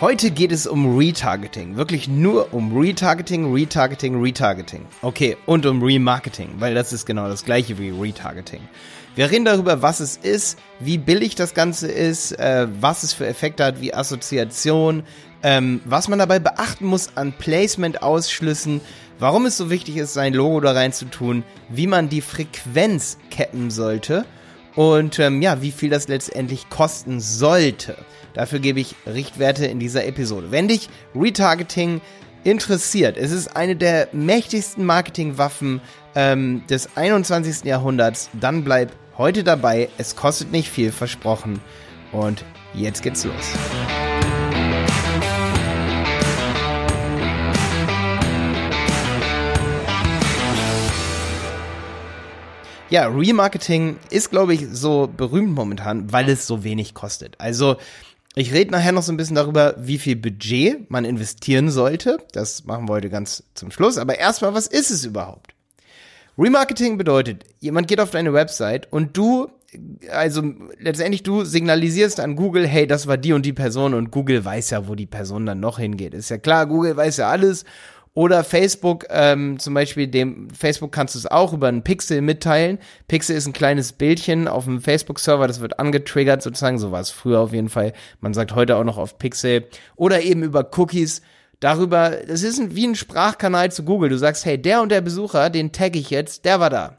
Heute geht es um Retargeting. Wirklich nur um Retargeting, Retargeting, Retargeting. Okay, und um Remarketing, weil das ist genau das gleiche wie Retargeting. Wir reden darüber, was es ist, wie billig das Ganze ist, äh, was es für Effekte hat, wie Assoziation, ähm, was man dabei beachten muss an Placement-Ausschlüssen, warum es so wichtig ist, sein Logo da rein zu tun, wie man die Frequenz cappen sollte und ähm, ja, wie viel das letztendlich kosten sollte. Dafür gebe ich Richtwerte in dieser Episode. Wenn dich Retargeting interessiert, es ist eine der mächtigsten Marketingwaffen ähm, des 21. Jahrhunderts, dann bleib heute dabei. Es kostet nicht viel, versprochen. Und jetzt geht's los. Ja, Remarketing ist, glaube ich, so berühmt momentan, weil es so wenig kostet. Also ich rede nachher noch so ein bisschen darüber, wie viel Budget man investieren sollte. Das machen wir heute ganz zum Schluss. Aber erstmal, was ist es überhaupt? Remarketing bedeutet, jemand geht auf deine Website und du, also letztendlich du signalisierst an Google, hey, das war die und die Person und Google weiß ja, wo die Person dann noch hingeht. Ist ja klar, Google weiß ja alles oder Facebook, ähm, zum Beispiel dem Facebook kannst du es auch über einen Pixel mitteilen. Pixel ist ein kleines Bildchen auf dem Facebook-Server, das wird angetriggert sozusagen, so war es früher auf jeden Fall. Man sagt heute auch noch auf Pixel. Oder eben über Cookies. Darüber, das ist ein, wie ein Sprachkanal zu Google. Du sagst, hey, der und der Besucher, den tag ich jetzt, der war da.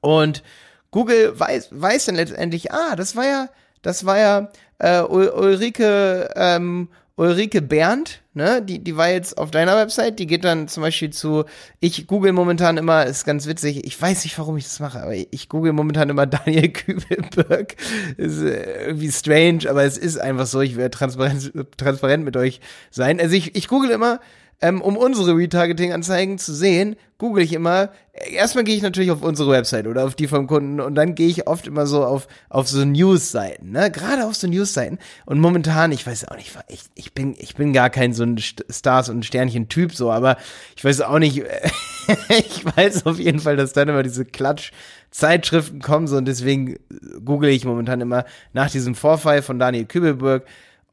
Und Google weiß, weiß dann letztendlich, ah, das war ja, das war ja äh, Ulrike ähm, Ulrike Berndt, ne, die, die war jetzt auf deiner Website, die geht dann zum Beispiel zu, ich google momentan immer, ist ganz witzig, ich weiß nicht, warum ich das mache, aber ich google momentan immer Daniel Kübelberg. Ist äh, irgendwie strange, aber es ist einfach so, ich werde transparent, transparent mit euch sein. Also ich, ich google immer ähm, um unsere Retargeting-Anzeigen zu sehen, google ich immer, erstmal gehe ich natürlich auf unsere Website oder auf die vom Kunden und dann gehe ich oft immer so auf, auf so News-Seiten, ne? Gerade auf so News-Seiten. Und momentan, ich weiß auch nicht, ich, ich bin, ich bin gar kein so ein Stars- und Sternchen-Typ so, aber ich weiß auch nicht, ich weiß auf jeden Fall, dass dann immer diese Klatsch- Zeitschriften kommen so und deswegen google ich momentan immer nach diesem Vorfall von Daniel Kübelberg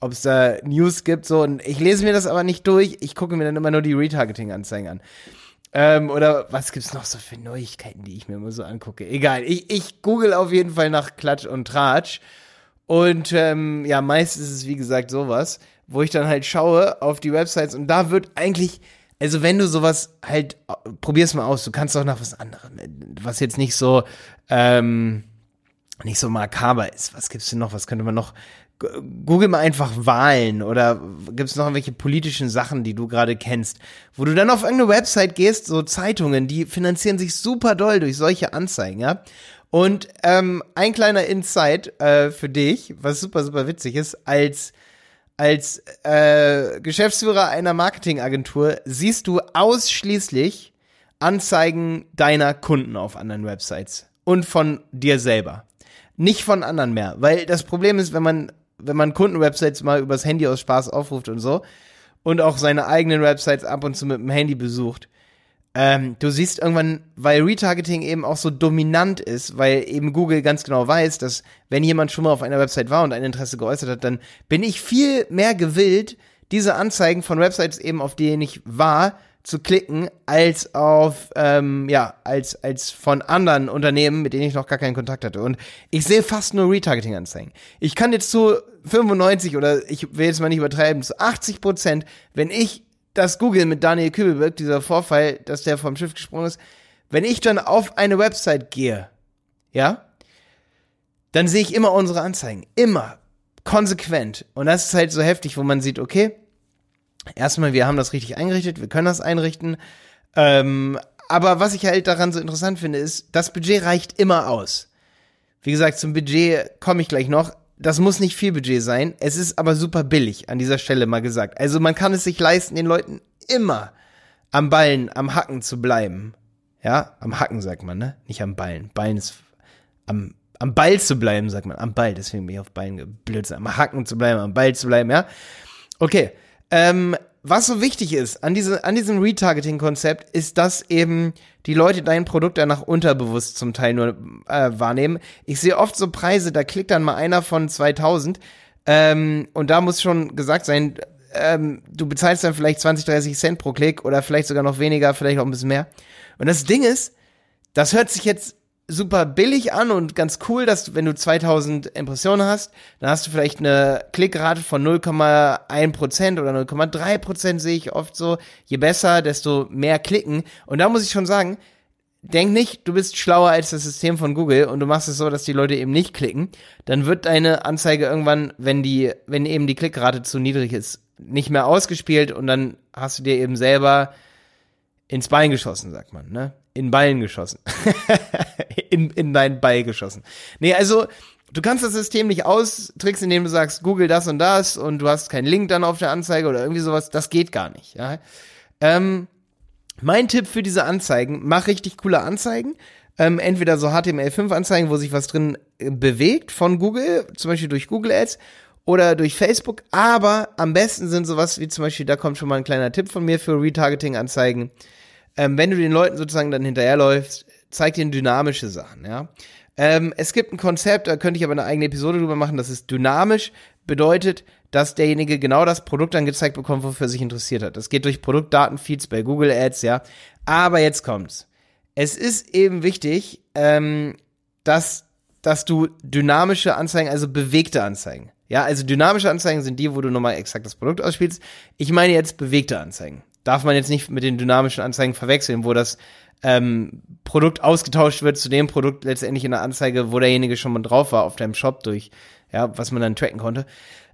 ob es da News gibt, so. Und ich lese mir das aber nicht durch. Ich gucke mir dann immer nur die Retargeting-Anzeigen an. Ähm, oder was gibt's noch so für Neuigkeiten, die ich mir immer so angucke? Egal. Ich, ich google auf jeden Fall nach Klatsch und Tratsch. Und ähm, ja, meist ist es wie gesagt sowas, wo ich dann halt schaue auf die Websites und da wird eigentlich, also wenn du sowas halt, probier's mal aus, du kannst auch nach was anderem, was jetzt nicht so, ähm, nicht so makaber ist. Was gibt's denn noch? Was könnte man noch Google mal einfach Wahlen oder gibt es noch irgendwelche politischen Sachen, die du gerade kennst, wo du dann auf irgendeine Website gehst, so Zeitungen, die finanzieren sich super doll durch solche Anzeigen, ja. Und ähm, ein kleiner Insight äh, für dich, was super, super witzig ist, als als äh, Geschäftsführer einer Marketingagentur siehst du ausschließlich Anzeigen deiner Kunden auf anderen Websites und von dir selber. Nicht von anderen mehr. Weil das Problem ist, wenn man wenn man Kundenwebsites mal übers Handy aus Spaß aufruft und so und auch seine eigenen Websites ab und zu mit dem Handy besucht, ähm, du siehst irgendwann, weil Retargeting eben auch so dominant ist, weil eben Google ganz genau weiß, dass wenn jemand schon mal auf einer Website war und ein Interesse geäußert hat, dann bin ich viel mehr gewillt, diese Anzeigen von Websites eben, auf denen ich war, zu klicken, als auf, ähm, ja, als, als von anderen Unternehmen, mit denen ich noch gar keinen Kontakt hatte. Und ich sehe fast nur Retargeting-Anzeigen. Ich kann jetzt zu 95 oder ich will jetzt mal nicht übertreiben, zu 80 Prozent, wenn ich das Google mit Daniel Kübelberg, dieser Vorfall, dass der vom Schiff gesprungen ist, wenn ich dann auf eine Website gehe, ja, dann sehe ich immer unsere Anzeigen. Immer. Konsequent. Und das ist halt so heftig, wo man sieht, okay, erstmal, wir haben das richtig eingerichtet, wir können das einrichten. Ähm, aber was ich halt daran so interessant finde, ist, das Budget reicht immer aus. Wie gesagt, zum Budget komme ich gleich noch. Das muss nicht viel Budget sein. Es ist aber super billig, an dieser Stelle mal gesagt. Also man kann es sich leisten, den Leuten immer am Ballen, am Hacken zu bleiben. Ja, am Hacken sagt man, ne? Nicht am Ballen. Ballen ist am, am Ball zu bleiben, sagt man. Am Ball, deswegen bin ich auf Ballen blöd. Am Hacken zu bleiben, am Ball zu bleiben, ja? Okay. Ähm, was so wichtig ist an, diese, an diesem Retargeting-Konzept, ist, dass eben die Leute dein Produkt danach unterbewusst zum Teil nur äh, wahrnehmen. Ich sehe oft so Preise, da klickt dann mal einer von 2000 Ähm, und da muss schon gesagt sein, ähm, du bezahlst dann vielleicht 20, 30 Cent pro Klick oder vielleicht sogar noch weniger, vielleicht auch ein bisschen mehr. Und das Ding ist, das hört sich jetzt super billig an und ganz cool, dass wenn du 2000 Impressionen hast, dann hast du vielleicht eine Klickrate von 0,1% oder 0,3% sehe ich oft so. Je besser, desto mehr klicken. Und da muss ich schon sagen, denk nicht, du bist schlauer als das System von Google und du machst es so, dass die Leute eben nicht klicken. Dann wird deine Anzeige irgendwann, wenn die, wenn eben die Klickrate zu niedrig ist, nicht mehr ausgespielt und dann hast du dir eben selber ins Bein geschossen, sagt man, ne? In Ballen geschossen. in, in deinen Ball geschossen. Nee, also, du kannst das System nicht austricksen, indem du sagst, Google das und das und du hast keinen Link dann auf der Anzeige oder irgendwie sowas. Das geht gar nicht, ja. Ähm, mein Tipp für diese Anzeigen, mach richtig coole Anzeigen. Ähm, entweder so HTML5-Anzeigen, wo sich was drin äh, bewegt von Google, zum Beispiel durch Google Ads oder durch Facebook. Aber am besten sind sowas wie zum Beispiel, da kommt schon mal ein kleiner Tipp von mir für Retargeting-Anzeigen. Ähm, wenn du den Leuten sozusagen dann hinterherläufst, zeig ihnen dynamische Sachen, ja. Ähm, es gibt ein Konzept, da könnte ich aber eine eigene Episode drüber machen, das ist dynamisch, bedeutet, dass derjenige genau das Produkt angezeigt bekommt, wofür er sich interessiert hat. Das geht durch Produktdatenfeeds bei Google Ads, ja. Aber jetzt kommt's. Es ist eben wichtig, ähm, dass, dass du dynamische Anzeigen, also bewegte Anzeigen, ja, also dynamische Anzeigen sind die, wo du nochmal exakt das Produkt ausspielst. Ich meine jetzt bewegte Anzeigen. Darf man jetzt nicht mit den dynamischen Anzeigen verwechseln, wo das ähm, Produkt ausgetauscht wird zu dem Produkt letztendlich in der Anzeige, wo derjenige schon mal drauf war auf deinem Shop durch, ja, was man dann tracken konnte.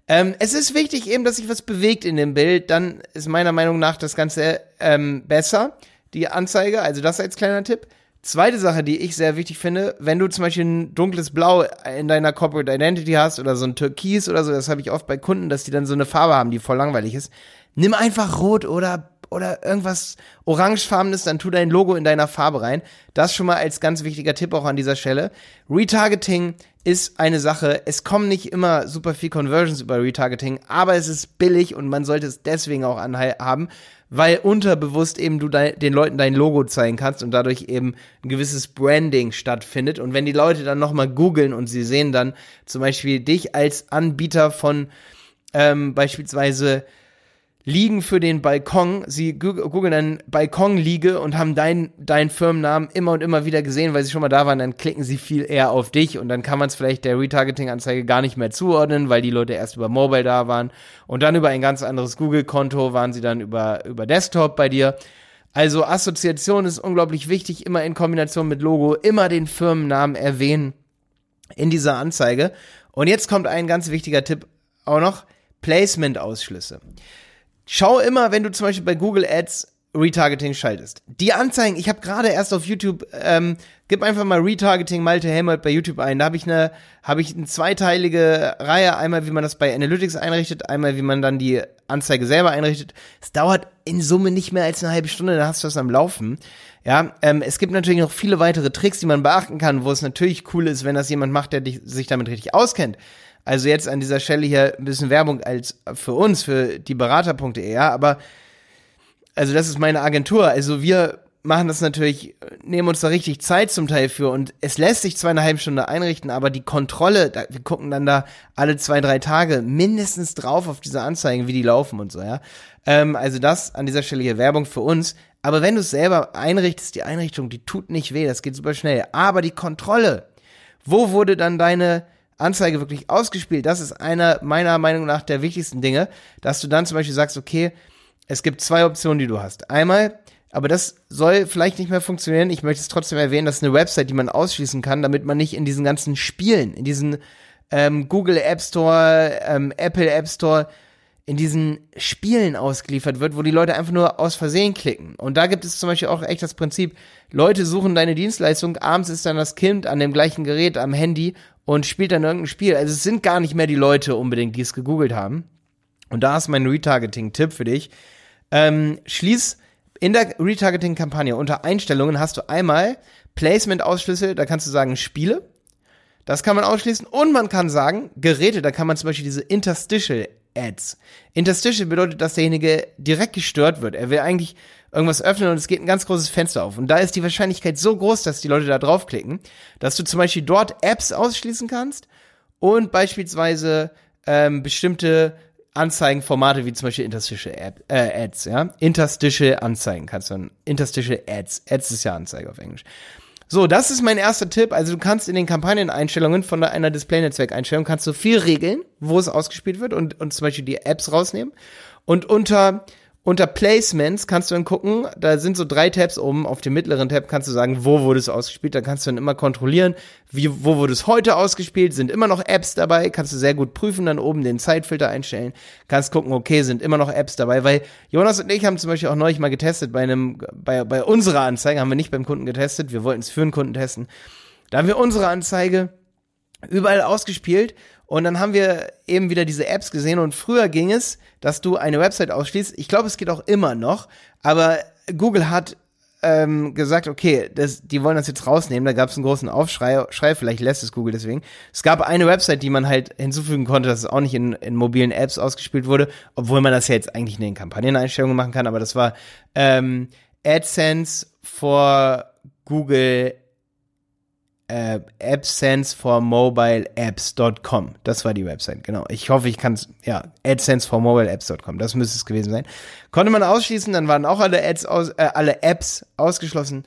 Ähm, es ist wichtig eben, dass sich was bewegt in dem Bild, dann ist meiner Meinung nach das Ganze ähm, besser, die Anzeige, also das als kleiner Tipp. Zweite Sache, die ich sehr wichtig finde, wenn du zum Beispiel ein dunkles Blau in deiner Corporate Identity hast oder so ein Türkis oder so, das habe ich oft bei Kunden, dass die dann so eine Farbe haben, die voll langweilig ist. Nimm einfach Rot oder oder irgendwas orangefarbenes, dann tu dein Logo in deiner Farbe rein. Das schon mal als ganz wichtiger Tipp auch an dieser Stelle. Retargeting ist eine Sache. Es kommen nicht immer super viel Conversions über Retargeting, aber es ist billig und man sollte es deswegen auch anhaben, weil unterbewusst eben du den Leuten dein Logo zeigen kannst und dadurch eben ein gewisses Branding stattfindet. Und wenn die Leute dann nochmal googeln und sie sehen dann zum Beispiel dich als Anbieter von ähm, beispielsweise Liegen für den Balkon. Sie googeln dann Balkonliege und haben deinen dein Firmennamen immer und immer wieder gesehen, weil sie schon mal da waren. Dann klicken sie viel eher auf dich und dann kann man es vielleicht der Retargeting-Anzeige gar nicht mehr zuordnen, weil die Leute erst über Mobile da waren und dann über ein ganz anderes Google-Konto waren sie dann über, über Desktop bei dir. Also Assoziation ist unglaublich wichtig, immer in Kombination mit Logo, immer den Firmennamen erwähnen in dieser Anzeige. Und jetzt kommt ein ganz wichtiger Tipp auch noch, Placement-Ausschlüsse. Schau immer, wenn du zum Beispiel bei Google Ads Retargeting schaltest. Die Anzeigen, ich habe gerade erst auf YouTube, ähm, gib einfach mal Retargeting Malte Helmert bei YouTube ein. Da habe ich eine, habe ich eine zweiteilige Reihe. Einmal, wie man das bei Analytics einrichtet, einmal, wie man dann die Anzeige selber einrichtet. Es dauert in Summe nicht mehr als eine halbe Stunde, dann hast du das am Laufen. Ja, ähm, es gibt natürlich noch viele weitere Tricks, die man beachten kann, wo es natürlich cool ist, wenn das jemand macht, der dich, sich damit richtig auskennt. Also jetzt an dieser Stelle hier ein bisschen Werbung als für uns, für die Berater.de, ja, aber also das ist meine Agentur. Also wir machen das natürlich, nehmen uns da richtig Zeit zum Teil für und es lässt sich zwar eine halbe Stunde einrichten, aber die Kontrolle, da, wir gucken dann da alle zwei, drei Tage mindestens drauf auf diese Anzeigen, wie die laufen und so, ja. Ähm, also das an dieser Stelle hier Werbung für uns. Aber wenn du es selber einrichtest, die Einrichtung, die tut nicht weh, das geht super schnell. Aber die Kontrolle, wo wurde dann deine Anzeige wirklich ausgespielt. Das ist einer meiner Meinung nach der wichtigsten Dinge, dass du dann zum Beispiel sagst, okay, es gibt zwei Optionen, die du hast. Einmal, aber das soll vielleicht nicht mehr funktionieren. Ich möchte es trotzdem erwähnen, das ist eine Website, die man ausschließen kann, damit man nicht in diesen ganzen Spielen, in diesen ähm, Google App Store, ähm, Apple App Store, in diesen Spielen ausgeliefert wird, wo die Leute einfach nur aus Versehen klicken. Und da gibt es zum Beispiel auch echt das Prinzip, Leute suchen deine Dienstleistung, abends ist dann das Kind an dem gleichen Gerät am Handy und spielt dann irgendein Spiel. Also es sind gar nicht mehr die Leute unbedingt, die es gegoogelt haben. Und da ist mein Retargeting-Tipp für dich. Ähm, schließ in der Retargeting-Kampagne unter Einstellungen hast du einmal Placement-Ausschlüsse, da kannst du sagen Spiele. Das kann man ausschließen. Und man kann sagen Geräte, da kann man zum Beispiel diese Interstitial Ads. Interstitial bedeutet, dass derjenige direkt gestört wird. Er will eigentlich irgendwas öffnen und es geht ein ganz großes Fenster auf. Und da ist die Wahrscheinlichkeit so groß, dass die Leute da draufklicken, dass du zum Beispiel dort Apps ausschließen kannst und beispielsweise ähm, bestimmte Anzeigenformate wie zum Beispiel Interstitial Ad, äh, Ads, ja. Interstitial Anzeigen kannst du, Interstitial Ads. Ads ist ja Anzeige auf Englisch. So, das ist mein erster Tipp. Also du kannst in den Kampagneneinstellungen von einer Display-Netzwerk-Einstellung kannst du viel regeln, wo es ausgespielt wird und, und zum Beispiel die Apps rausnehmen. Und unter unter Placements kannst du dann gucken, da sind so drei Tabs oben. Auf dem mittleren Tab kannst du sagen, wo wurde es ausgespielt. Da kannst du dann immer kontrollieren, wie, wo wurde es heute ausgespielt. Sind immer noch Apps dabei. Kannst du sehr gut prüfen, dann oben den Zeitfilter einstellen. Kannst gucken, okay, sind immer noch Apps dabei. Weil Jonas und ich haben zum Beispiel auch neulich mal getestet bei einem, bei, bei unserer Anzeige, haben wir nicht beim Kunden getestet. Wir wollten es für einen Kunden testen. Da haben wir unsere Anzeige überall ausgespielt und dann haben wir eben wieder diese Apps gesehen und früher ging es, dass du eine Website ausschließt. Ich glaube, es geht auch immer noch, aber Google hat ähm, gesagt, okay, das, die wollen das jetzt rausnehmen. Da gab es einen großen Aufschrei, Schrei, vielleicht lässt es Google deswegen. Es gab eine Website, die man halt hinzufügen konnte, dass es auch nicht in, in mobilen Apps ausgespielt wurde, obwohl man das ja jetzt eigentlich in den Kampagneneinstellungen machen kann, aber das war ähm, AdSense for Google äh, AdSense for Mobile Apps.com. Das war die Website, genau. Ich hoffe, ich kann es, ja, AdSense for Mobile Apps.com. Das müsste es gewesen sein. Konnte man ausschließen, dann waren auch alle Ads aus, äh, alle Apps ausgeschlossen.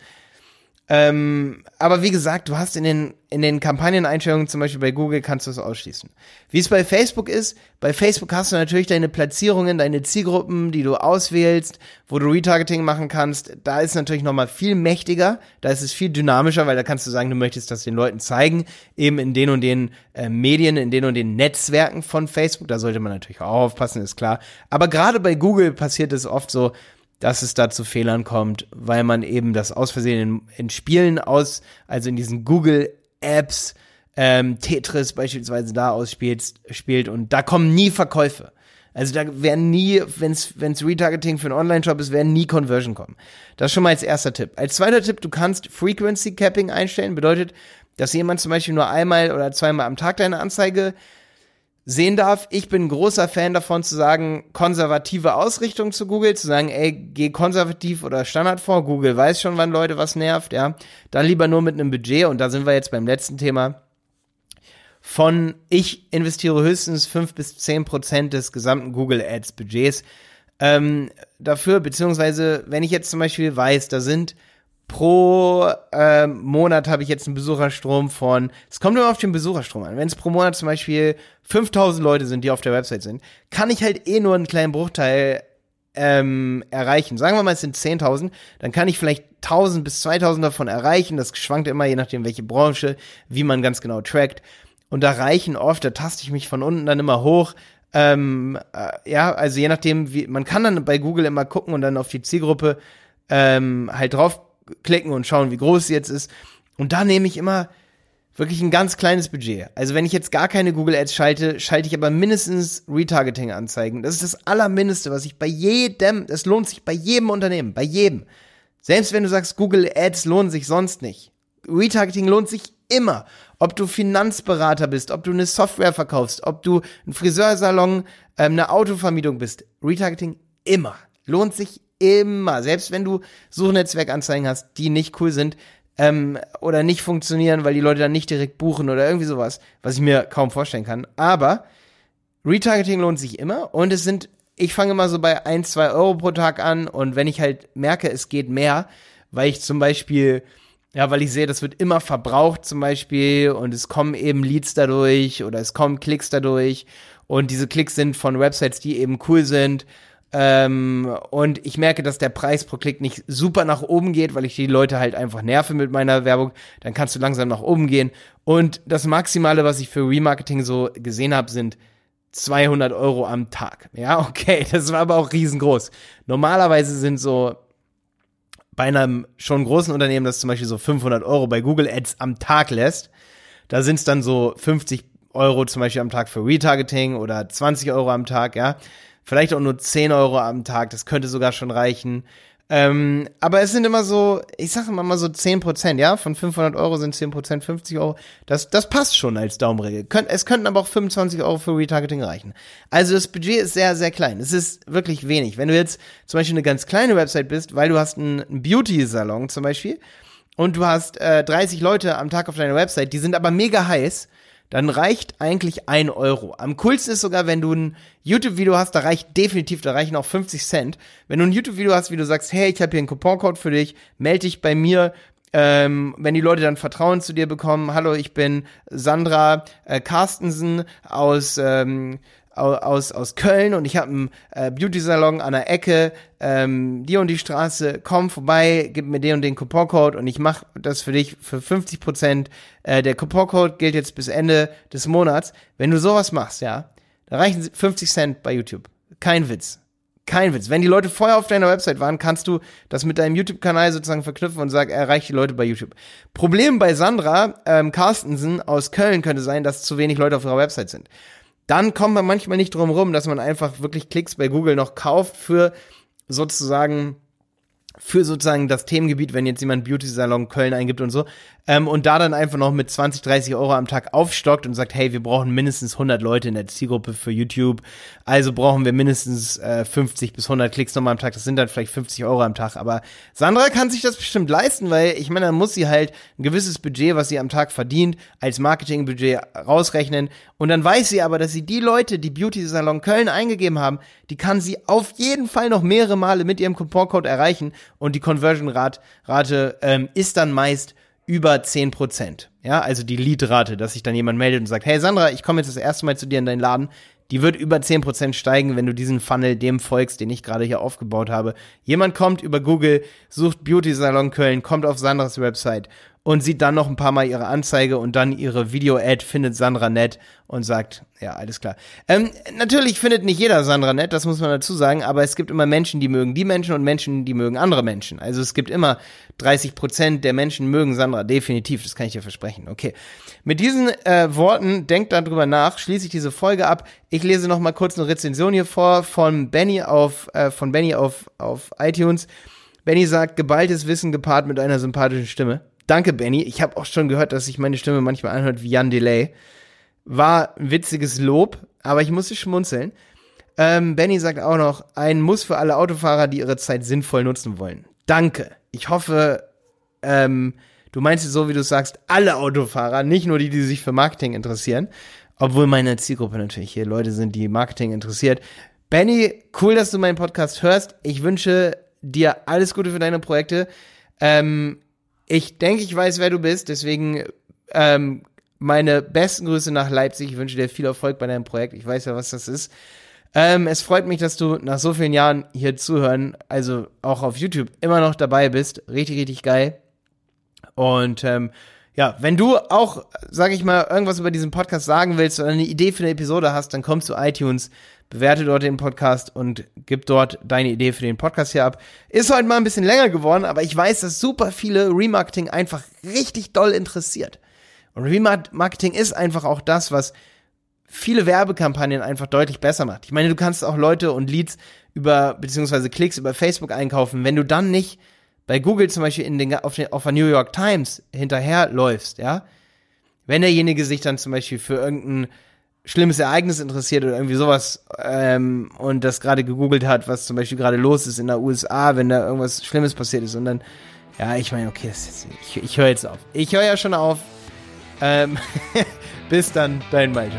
Ähm, aber wie gesagt, du hast in den, in den Kampagneneinstellungen, zum Beispiel bei Google, kannst du es ausschließen. Wie es bei Facebook ist, bei Facebook hast du natürlich deine Platzierungen, deine Zielgruppen, die du auswählst, wo du Retargeting machen kannst. Da ist natürlich nochmal viel mächtiger, da ist es viel dynamischer, weil da kannst du sagen, du möchtest das den Leuten zeigen, eben in den und den äh, Medien, in den und den Netzwerken von Facebook. Da sollte man natürlich auch aufpassen, ist klar. Aber gerade bei Google passiert es oft so, dass es da zu Fehlern kommt, weil man eben das aus Versehen in, in Spielen aus, also in diesen Google Apps, ähm, Tetris beispielsweise da ausspielt spielt und da kommen nie Verkäufe. Also da werden nie, wenn es Retargeting für einen Online-Shop ist, werden nie Conversion kommen. Das schon mal als erster Tipp. Als zweiter Tipp, du kannst Frequency Capping einstellen. Bedeutet, dass jemand zum Beispiel nur einmal oder zweimal am Tag deine Anzeige sehen darf. Ich bin großer Fan davon zu sagen, konservative Ausrichtung zu Google, zu sagen, ey, geh konservativ oder Standard vor. Google weiß schon, wann Leute was nervt, ja. Dann lieber nur mit einem Budget und da sind wir jetzt beim letzten Thema. Von ich investiere höchstens fünf bis zehn Prozent des gesamten Google Ads Budgets ähm, dafür, beziehungsweise wenn ich jetzt zum Beispiel weiß, da sind pro äh, Monat habe ich jetzt einen Besucherstrom von, es kommt immer auf den Besucherstrom an. Wenn es pro Monat zum Beispiel 5000 Leute sind, die auf der Website sind, kann ich halt eh nur einen kleinen Bruchteil ähm, erreichen. Sagen wir mal, es sind 10.000, dann kann ich vielleicht 1000 bis 2000 davon erreichen. Das schwankt immer, je nachdem, welche Branche, wie man ganz genau trackt. Und da reichen oft, da taste ich mich von unten dann immer hoch. Ähm, äh, ja, also je nachdem, wie, man kann dann bei Google immer gucken und dann auf die Zielgruppe ähm, halt draufklicken und schauen, wie groß sie jetzt ist. Und da nehme ich immer wirklich ein ganz kleines Budget. Also wenn ich jetzt gar keine Google Ads schalte, schalte ich aber mindestens Retargeting-Anzeigen. Das ist das Allermindeste, was ich bei jedem, das lohnt sich bei jedem Unternehmen, bei jedem. Selbst wenn du sagst, Google Ads lohnen sich sonst nicht. Retargeting lohnt sich immer. Ob du Finanzberater bist, ob du eine Software verkaufst, ob du ein Friseursalon, ähm, eine Autovermietung bist. Retargeting immer. Lohnt sich immer. Selbst wenn du Suchnetzwerkanzeigen hast, die nicht cool sind, ähm, oder nicht funktionieren, weil die Leute dann nicht direkt buchen oder irgendwie sowas, was ich mir kaum vorstellen kann. Aber Retargeting lohnt sich immer und es sind, ich fange immer so bei ein, zwei Euro pro Tag an und wenn ich halt merke, es geht mehr, weil ich zum Beispiel, ja, weil ich sehe, das wird immer verbraucht zum Beispiel und es kommen eben Leads dadurch oder es kommen Klicks dadurch und diese Klicks sind von Websites, die eben cool sind ähm, und ich merke, dass der Preis pro Klick nicht super nach oben geht, weil ich die Leute halt einfach nerve mit meiner Werbung. Dann kannst du langsam nach oben gehen. Und das Maximale, was ich für Remarketing so gesehen habe, sind 200 Euro am Tag. Ja, okay, das war aber auch riesengroß. Normalerweise sind so bei einem schon großen Unternehmen, das zum Beispiel so 500 Euro bei Google Ads am Tag lässt, da sind es dann so 50 Euro zum Beispiel am Tag für Retargeting oder 20 Euro am Tag, ja vielleicht auch nur 10 Euro am Tag, das könnte sogar schon reichen. Ähm, aber es sind immer so, ich sage immer mal so 10 Prozent, ja, von 500 Euro sind 10 Prozent 50 Euro. Das, das passt schon als Daumenregel. Könnt, es könnten aber auch 25 Euro für Retargeting reichen. Also das Budget ist sehr, sehr klein. Es ist wirklich wenig. Wenn du jetzt zum Beispiel eine ganz kleine Website bist, weil du hast einen Beauty-Salon zum Beispiel und du hast äh, 30 Leute am Tag auf deiner Website, die sind aber mega heiß, dann reicht eigentlich ein Euro. Am coolsten ist sogar, wenn du ein YouTube-Video hast, da reicht definitiv, da reichen auch 50 Cent. Wenn du ein YouTube-Video hast, wie du sagst, hey, ich habe hier einen Couponcode für dich, melde dich bei mir, ähm, wenn die Leute dann Vertrauen zu dir bekommen, hallo, ich bin Sandra äh, Carstensen aus ähm, aus, aus Köln und ich habe einen äh, Beauty-Salon an der Ecke, ähm, die und die Straße, komm vorbei, gib mir den und den Couponcode und ich mache das für dich für 50 Prozent. Äh, der Couponcode gilt jetzt bis Ende des Monats. Wenn du sowas machst, ja, da reichen 50 Cent bei YouTube. Kein Witz. Kein Witz. Wenn die Leute vorher auf deiner Website waren, kannst du das mit deinem YouTube-Kanal sozusagen verknüpfen und sagen, erreich die Leute bei YouTube. Problem bei Sandra ähm, Carstensen aus Köln könnte sein, dass zu wenig Leute auf ihrer Website sind dann kommt man manchmal nicht drum rum, dass man einfach wirklich Klicks bei Google noch kauft für sozusagen für sozusagen das Themengebiet, wenn jetzt jemand Beauty Salon Köln eingibt und so, ähm, und da dann einfach noch mit 20, 30 Euro am Tag aufstockt und sagt, hey, wir brauchen mindestens 100 Leute in der Zielgruppe für YouTube, also brauchen wir mindestens äh, 50 bis 100 Klicks nochmal am Tag, das sind dann vielleicht 50 Euro am Tag, aber Sandra kann sich das bestimmt leisten, weil ich meine, dann muss sie halt ein gewisses Budget, was sie am Tag verdient, als Marketingbudget rausrechnen. Und dann weiß sie aber, dass sie die Leute, die Beauty Salon Köln eingegeben haben, die kann sie auf jeden Fall noch mehrere Male mit ihrem Couponcode erreichen und die Conversion Rate ähm, ist dann meist über 10 Prozent. Ja, also die Lead-Rate, dass sich dann jemand meldet und sagt, hey Sandra, ich komme jetzt das erste Mal zu dir in deinen Laden. Die wird über 10 Prozent steigen, wenn du diesen Funnel dem folgst, den ich gerade hier aufgebaut habe. Jemand kommt über Google, sucht Beauty Salon Köln, kommt auf Sandras Website und sieht dann noch ein paar Mal ihre Anzeige und dann ihre Video-Ad, findet Sandra nett und sagt, ja, alles klar. Ähm, natürlich findet nicht jeder Sandra nett, das muss man dazu sagen, aber es gibt immer Menschen, die mögen die Menschen und Menschen, die mögen andere Menschen. Also es gibt immer 30 Prozent der Menschen mögen Sandra, definitiv, das kann ich dir versprechen. Okay. Mit diesen äh, Worten, denkt darüber nach, schließe ich diese Folge ab. Ich lese noch mal kurz eine Rezension hier vor von Benny auf, äh, von Benny auf, auf iTunes. Benny sagt, geballtes Wissen gepaart mit einer sympathischen Stimme. Danke, Benny. Ich habe auch schon gehört, dass sich meine Stimme manchmal anhört wie Jan Delay. War ein witziges Lob, aber ich musste schmunzeln. Ähm, Benny sagt auch noch, ein Muss für alle Autofahrer, die ihre Zeit sinnvoll nutzen wollen. Danke. Ich hoffe, ähm, du meinst es so, wie du sagst, alle Autofahrer, nicht nur die, die sich für Marketing interessieren. Obwohl meine Zielgruppe natürlich hier Leute sind, die Marketing interessiert. Benny, cool, dass du meinen Podcast hörst. Ich wünsche dir alles Gute für deine Projekte. Ähm, ich denke, ich weiß, wer du bist, deswegen ähm, meine besten Grüße nach Leipzig. Ich wünsche dir viel Erfolg bei deinem Projekt. Ich weiß ja, was das ist. Ähm, es freut mich, dass du nach so vielen Jahren hier zuhören, also auch auf YouTube, immer noch dabei bist. Richtig, richtig geil. Und ähm, ja, wenn du auch, sag ich mal, irgendwas über diesen Podcast sagen willst oder eine Idee für eine Episode hast, dann komm zu iTunes, bewerte dort den Podcast und gib dort deine Idee für den Podcast hier ab. Ist heute mal ein bisschen länger geworden, aber ich weiß, dass super viele Remarketing einfach richtig doll interessiert. Und Remarketing ist einfach auch das, was viele Werbekampagnen einfach deutlich besser macht. Ich meine, du kannst auch Leute und Leads über, beziehungsweise Klicks über Facebook einkaufen. Wenn du dann nicht bei Google zum Beispiel in den, auf, den, auf der New York Times hinterherläufst, ja, wenn derjenige sich dann zum Beispiel für irgendein schlimmes Ereignis interessiert oder irgendwie sowas ähm, und das gerade gegoogelt hat, was zum Beispiel gerade los ist in der USA, wenn da irgendwas Schlimmes passiert ist und dann, ja, ich meine, okay, jetzt, ich, ich höre jetzt auf. Ich höre ja schon auf. Ähm, bis dann, dein Malte.